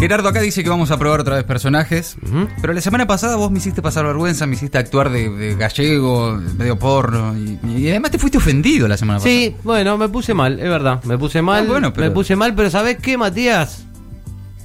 Gerardo acá dice que vamos a probar otra vez personajes. Pero la semana pasada vos me hiciste pasar vergüenza, me hiciste actuar de, de gallego, medio porno. Y, y además te fuiste ofendido la semana pasada. Sí, bueno, me puse mal, es verdad. Me puse mal. Ah, bueno, pero- Me puse mal, pero ¿sabes qué, Matías?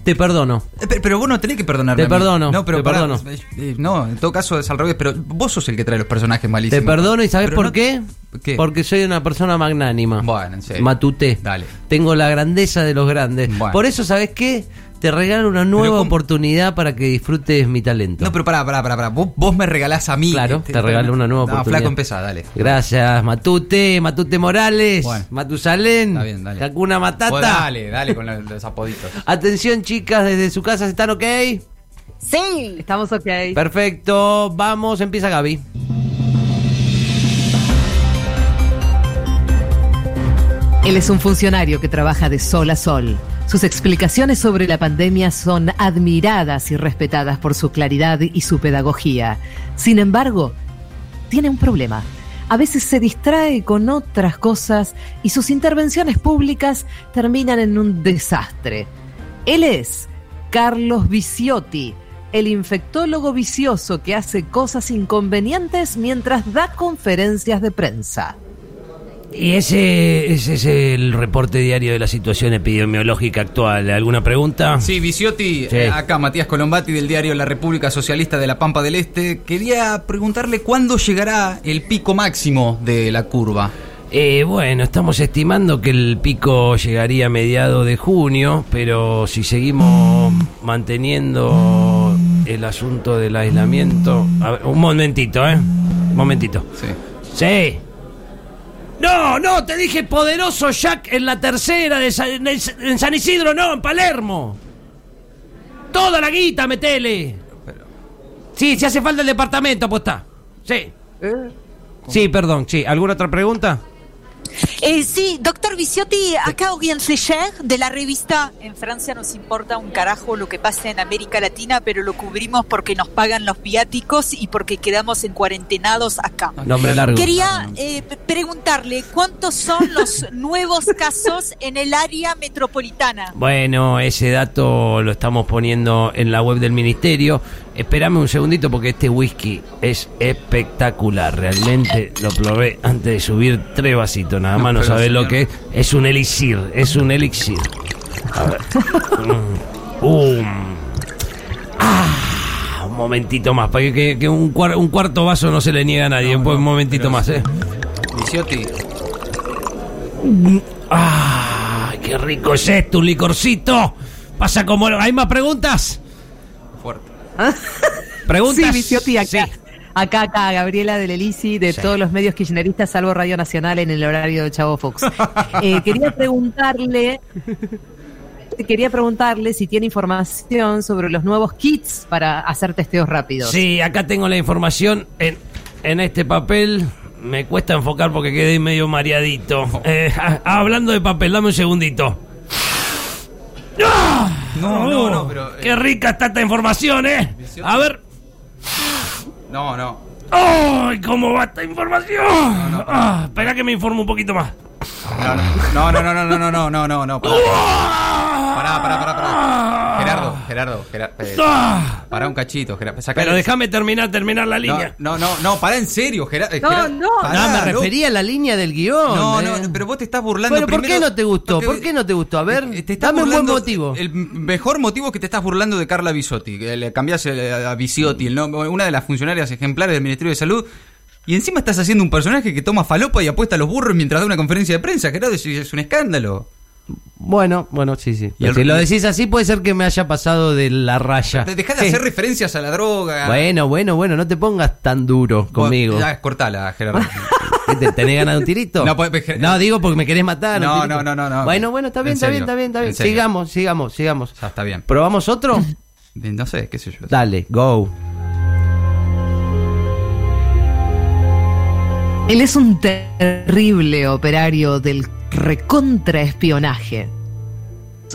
Te perdono. Eh, Pero, pero vos no tenés que perdonarme. Te perdono, No, pero te pará, perdono. eh, eh, no, en todo caso es al revés. Pero vos sos el que trae los personajes malísimos. Te perdono y ¿sabes Pero por no- qué? ¿Qué? Porque soy una persona magnánima. Bueno, en serio. Matuté. Dale. Tengo la grandeza de los grandes. Bueno. Por eso, ¿sabes qué? Te regalo una nueva oportunidad para que disfrutes mi talento. No, pero pará, pará, pará. pará. Vos, vos me regalás a mí. Claro, Este, te regalo una nueva no, oportunidad. flaco, empezá, dale. Gracias, Matute, Matute Morales, Bueno. Matusalén, Está bien, dale. Hakuna Matata. Vos dale, dale con los, los apoditos. Atención, chicas, desde su casa, ¿están ok? Sí. Estamos ok. Perfecto, vamos, empieza Gaby. Él es un funcionario que trabaja de sol a sol. Sus explicaciones sobre la pandemia son admiradas y respetadas por su claridad y su pedagogía. Sin embargo, tiene un problema. A veces se distrae con otras cosas y sus intervenciones públicas terminan en un desastre. Él es Carlos Viciotti, el infectólogo vicioso que hace cosas inconvenientes mientras da conferencias de prensa. Y ese, ese es el reporte diario de la situación epidemiológica actual. ¿Alguna pregunta? Sí, Viciotti, Sí. eh, acá Matías Colombati del diario La República Socialista de la Pampa del Este. Quería preguntarle cuándo llegará el pico máximo de la curva. Eh, bueno, estamos estimando que el pico llegaría a mediados de junio, pero si seguimos manteniendo el asunto del aislamiento... A ver, un momentito, ¿eh? Un momentito. Sí. Sí. No, no, te dije poderoso Jack en la tercera de Sa- en, San Isidro, no, en Palermo. Toda la guita, metele. Sí, si hace falta el departamento, apostá. Sí. Sí, perdón, sí. ¿Alguna otra pregunta? Eh, sí, doctor Viciotti, acá Orient Flecher, de la revista En Francia nos importa un carajo lo que pasa en América Latina, pero lo cubrimos porque nos pagan los viáticos y porque quedamos en cuarentenados acá. Nombre largo. Quería eh, p- preguntarle cuántos son los nuevos casos en el área metropolitana. Bueno, ese dato lo estamos poniendo en la web del ministerio. Espérame un segundito porque este whisky es espectacular. Realmente lo probé antes de subir tres vasitos. Nada más no sabes lo que es. Es un elixir, es un elixir. A ver. Mm. Um. Ah, un momentito más. Para que, que un, cuar- un cuarto vaso no se le niega a nadie. No, no, un momentito más, ¿eh? Viciotti, ¡Ah! ¡Qué rico es esto! ¡Un licorcito! Pasa como... ¿Hay más preguntas? ¿Preguntas? Sí, Viciotti, acá. Sí. Acá, acá, Gabriela del Elisi, de Sí. todos los medios kirchneristas, salvo Radio Nacional en el horario de Chavo Fox. Eh, quería preguntarle, quería preguntarle si tiene información sobre los nuevos kits para hacer testeos rápidos. Sí, acá tengo la información en, en este papel. Me cuesta enfocar porque quedé medio mareadito. Eh, ah, hablando de papel, dame un segundito. ¡Ah! No, no, no, pero. eh, ¡Qué rica está esta información, eh! A ver. No, no. ¡Ay, cómo va esta información! Ah, espera que me informe un poquito más. No, no, no, no, no, no, no, no, no, no. Pará, pará, pará, pará. Gerardo, Gerardo, Gerardo. eh, Ah, pará un cachito, Gerardo. Pero déjame terminar, terminar la No, línea. no, no, no, pará en serio, Gerardo. No, Gerardo, no. pará, no, me refería a la línea del guion. No, eh. no, pero vos te estás burlando. Bueno, ¿por qué no te gustó? ¿Por qué no te gustó? A ver, Eh, te estás dame un buen burlando- motivo. El mejor motivo es que te estás burlando de Carla Bisotti. Que le cambiás eh, a Bisotti, el nombre- una de las funcionarias ejemplares del Ministerio de Salud. Y encima estás haciendo un personaje que toma falopa y apuesta a los burros mientras da una conferencia de prensa. Gerardo, es, es un escándalo. Bueno, bueno, sí, sí. Y el- si lo decís así, puede ser que me haya pasado de la raya. Dejá de Sí. hacer referencias a la droga. Bueno, bueno, bueno, no te pongas tan duro conmigo. Ya, cortala, Gerardo. ¿Qué te, ¿Tenés ganas de un tirito? No, pues, No, digo porque me querés matar. No, no, no, no, no. Bueno, bueno, está bien, En está bien, está bien, está bien. Sigamos, sigamos, sigamos. ya está bien. ¿Probamos otro? No sé, qué sé yo. Dale, go. Él es un terrible operario del recontraespionaje.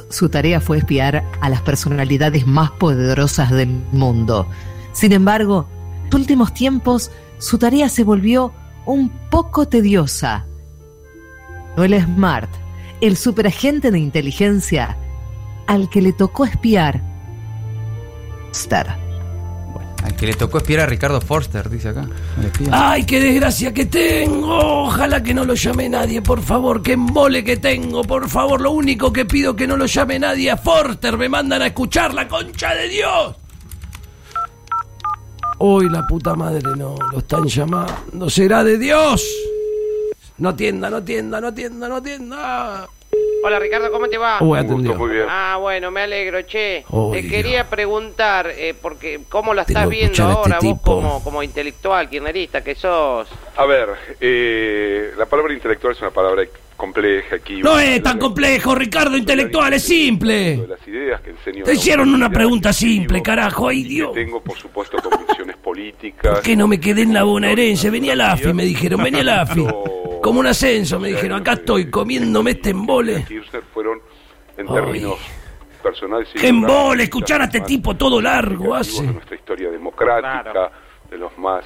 Su- tarea fue espiar a las personalidades más poderosas del mundo. Sin embargo, en los últimos tiempos su tarea se volvió un poco tediosa. Noel Smart el superagente de inteligencia al que le tocó espiar. Star. Al que le tocó espiar a Ricardo Forster, dice acá. ¡Ay, qué desgracia que tengo! Ojalá que no lo llame nadie, por favor. ¡Qué embole que tengo! Por favor, lo único que pido que no lo llame nadie a Forster. Me mandan a escuchar la concha de Dios. Hoy la puta madre no, lo están llamando. ¿Será de Dios? No atienda, no atienda, no atienda, no atienda. Hola Ricardo, ¿cómo te va? Uy, Un gusto, atendió. muy bien. Ah, bueno, me alegro, che. Te quería preguntar, eh, porque ¿cómo lo estás viendo este ahora vos como, como intelectual, kirchnerista que sos? A ver, eh, la palabra intelectual es una palabra compleja aquí. No es tan complejo, Ricardo, intelectual, es simple. De las ideas que enseño Te la hicieron una pregunta simple, carajo, ay Dios. Tengo, por supuesto, convicciones políticas. ¿Por qué no me quedé en la bonaerense? Venía la AFI, me dijeron, venía la AFI. Como un ascenso, me dijeron, acá estoy comiéndome este embole. Kirchner fueron, en términos personales... ¡Qué embole! Escuchar a este tipo todo largo hace. De nuestra historia democrática, Claro. de los más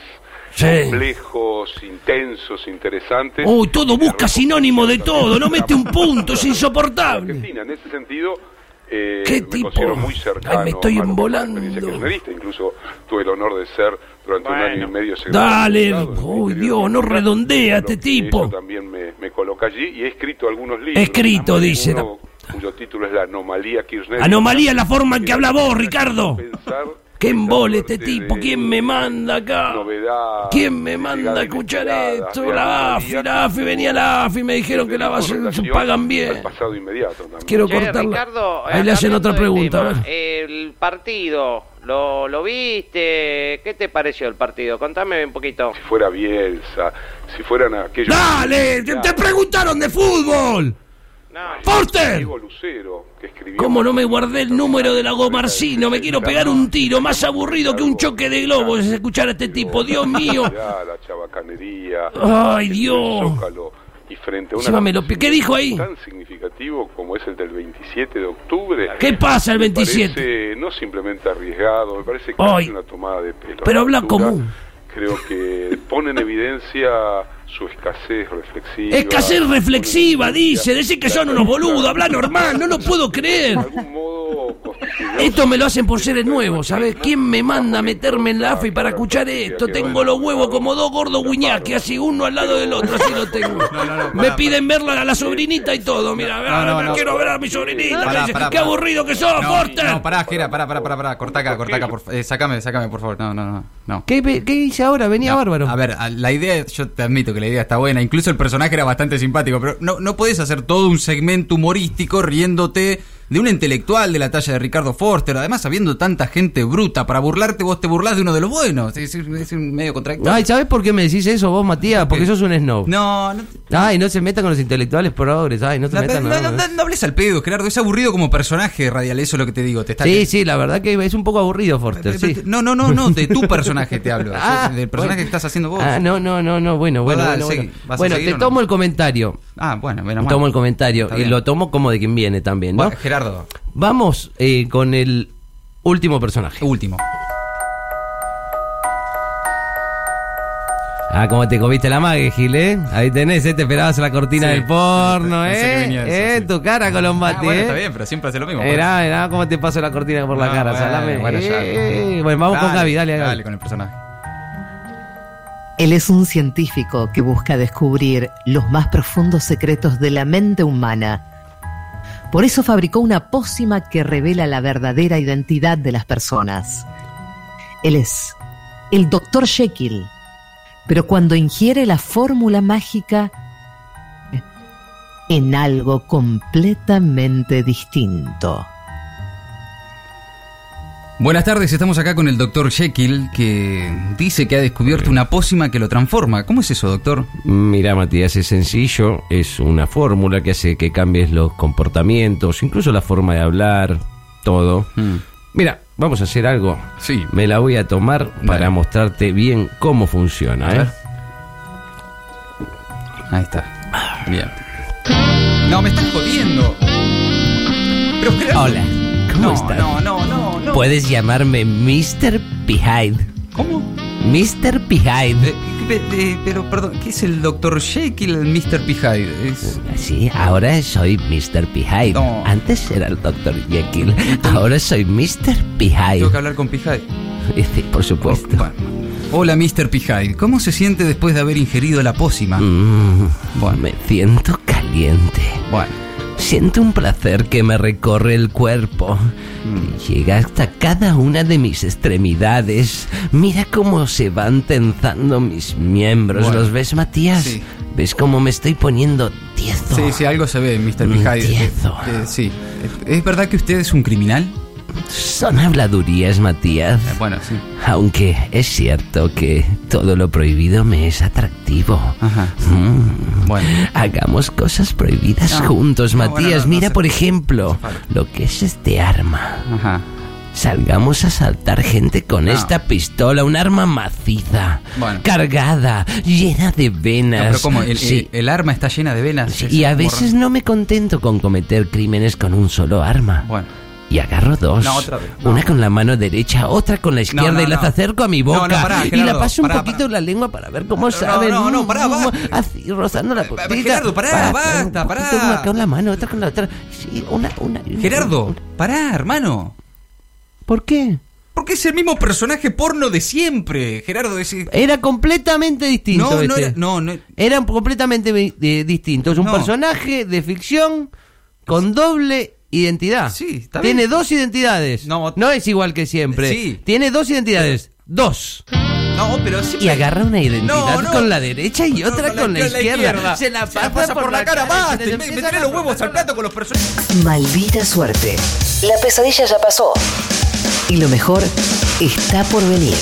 Sí. complejos, intensos, interesantes. Uy, todo busca sinónimo de todo, no mete un punto, es Argentina, insoportable. en ese sentido, eh, ¿Qué me tipo? considero muy cercano Ay, me estoy embolando. kirchnerista. Incluso tuve el honor de ser durante un Bueno. año y medio secretario Dale, uy, Dios, no redondea este tipo. Eso también me, me coloca allí y he escrito algunos libros. Escrito, Uno dice. Cuyo título es La anomalía Kirchner. Anomalía es la forma en que habla vos, Ricardo. Pensar ¡Qué embole este tipo! de ¿Quién me manda acá? novedad, ¿Quién me manda a escuchar esto? La AFI, la AFI, venía la AFI, me dijeron que la base se pagan bien. pasado inmediato también. Quiero Che, cortarla. Ricardo, Ahí le hacen otra de pregunta, tema. El partido, ¿lo, ¿lo viste? ¿Qué te pareció el partido? Contame un poquito. Si fuera Bielsa, si fueran aquellos... ¡Dale! ¡Te, te preguntaron de fútbol! No, ¡Forster! Diego Lucero, que escribió... ¿Cómo no me guardé el número de la Gomarcino? Me quiero pegar un tiro más aburrido que un choque de globos es escuchar a este tipo. Dios mío. La chabacanería. Ay, Dios. Y frente a me pi- ¿Qué dijo ahí? Tan significativo como es el del 27 de octubre. ¿Qué pasa el me 27? parece no simplemente arriesgado, me parece que Ay. es una tomada de pelo. Pero habla común. Creo que pone en evidencia su escasez reflexiva. Escasez reflexiva, dice. Decir que son unos boludos. Habla normal, no lo puedo creer. De algún modo Esto me lo hacen por ser el nuevo, ¿sabes? ¿Quién me manda a meterme en la AFI para escuchar esto? Tengo los huevos como dos gordos guiñaques, así uno al lado del otro, así lo tengo. Me piden verla a la sobrinita y todo, mira, No, no, ah, no. quiero ver a mi sobrinita. Pará, pará, Qué aburrido que sos, No, Forster. no, pará, Jera, pará, pará, pará, pará, corta acá, corta acá, por, eh, sacame, sacame, por favor, no, no, no, no. ¿Qué, qué hice ahora? Venía No, bárbaro. A ver, la idea, yo te admito que la idea está buena, incluso el personaje era bastante simpático, pero no, no podés hacer todo un segmento humorístico riéndote de un intelectual de la talla de Ricardo Forster, además habiendo tanta gente bruta, para burlarte vos te burlás de uno de los buenos, es, es- medio contradictorio. Ay, ¿sabes por qué me decís eso vos, Matías? Porque sos un snob. No, no, Ay, no se meta con los intelectuales progres. Ay, no la- metan. no, no, no- no hables al pedo, Gerardo, es aburrido como personaje radial, eso es lo que te digo. Te está Sí, sí, la verdad que es un poco aburrido, Forster, sí. No, no, no, no, de tu personaje te hablo, Ah, del personaje bueno. que estás haciendo vos. Ah, no, no, no, no, bueno, bueno, bueno. seguí. Bueno, ¿Vas a Bueno, seguir te tomo el comentario. Ah, bueno, menos mal. Tomo el comentario y lo tomo como de quien viene también, ¿no? Bueno, Gerardo, Vamos eh, con el último personaje. último. Ah, como te comiste la mague, Gil, ¿eh? Ahí tenés, ¿eh? Te esperabas la cortina Sí, del porno, sí, ¿eh? eso, ¿Eh? sí. Tu cara, Colombati, Ah, bueno, ¿eh? está bien, pero siempre hace lo mismo. Mirá, mirá cómo te paso la cortina por la No, cara, bueno, salame. bueno, ya. Eh, bueno, vamos con Gaby, dale, Gaby. Dale con el personaje. Él es un científico que busca descubrir los más profundos secretos de la mente humana. Por eso fabricó una pócima que revela la verdadera identidad de las personas. Él es el Dr. Jekyll, pero cuando ingiere la fórmula mágica en algo completamente distinto. Buenas tardes, estamos acá con el doctor Jekyll, que dice que ha descubierto una pócima que lo transforma. ¿Cómo es eso, doctor? Mira, Matías, es sencillo, es una fórmula que hace que cambies los comportamientos, incluso la forma de hablar, todo. Mm, Mira, vamos a hacer algo. Sí. Me la voy a tomar para mostrarte bien cómo funciona, A ¿eh? ver. Ahí está. Bien. No, me estás jodiendo. Pero Hola, ¿cómo no, estás? No, no, no. Puedes llamarme Mr. Behind. ¿Cómo? Mr. Behind. Eh, pe- eh, pero, perdón, ¿qué es el Dr. Jekyll, el Mr. Hyde? Es... Sí, ahora soy Mr. Behind. No. Antes era el Dr. Jekyll. Ahora soy Mr. Behind. Tengo que hablar con. Hyde. Sí, por supuesto. Bueno. Hola, Mr. P. Hyde. ¿Cómo se siente después de haber ingerido la pócima? Mm, Bueno. Me siento caliente. Bueno. Siento un placer que me recorre el cuerpo. Mm. Llega hasta cada una de mis extremidades. Mira cómo se van tensando mis miembros. Bueno. ¿Los ves, Matías? Sí. ¿Ves cómo me estoy poniendo tieso? Sí, sí, algo se ve, Mr. P. Mm, Hyde. Eh, tieso. eh, sí. ¿Es verdad que usted es un criminal? Son habladurías, Matías. Eh, bueno, sí. Aunque es cierto que todo lo prohibido me es atractivo. Ajá. Mm. Bueno. Hagamos cosas prohibidas No, juntos, no, Matías. bueno, no, no Mira, por ejemplo, lo que es este arma. Ajá. Salgamos a saltar gente con No. esta pistola, un arma maciza, Bueno. cargada, llena de venas. No, pero ¿cómo? El, Sí. el- el arma está llena de venas. Sí, y a veces no me contento con cometer crímenes con un solo arma. Bueno. Y agarro dos. No, otra vez, no. Una con la mano derecha, otra con la izquierda no, y las acerco a mi boca. pará, y la paso un poquito en la lengua para ver cómo No, saben. no, no, pará, basta. Así, rozando la Eh, puntita. Gerardo, pará, basta, pará. Una con la mano, otra con la otra. Sí, una, una, una- Gerardo, una- pará, hermano. ¿Por qué? Porque es el mismo personaje porno de siempre. Gerardo, es... Era completamente distinto. No, no este. era... No, no... Eran completamente eh, distintos. Es un No. personaje de ficción con doble identidad. Sí, está Tiene bien. dos identidades. No. No, es igual que siempre. Sí. Tiene dos identidades. Dos. No, pero sí... Y agarra una identidad No, no. con la derecha y otra con la, izquierda. Se la pasa, por, la cara, Me, me tiré a los huevos al plato con los personajes. Maldita suerte. La pesadilla ya pasó. Y lo mejor está por venir.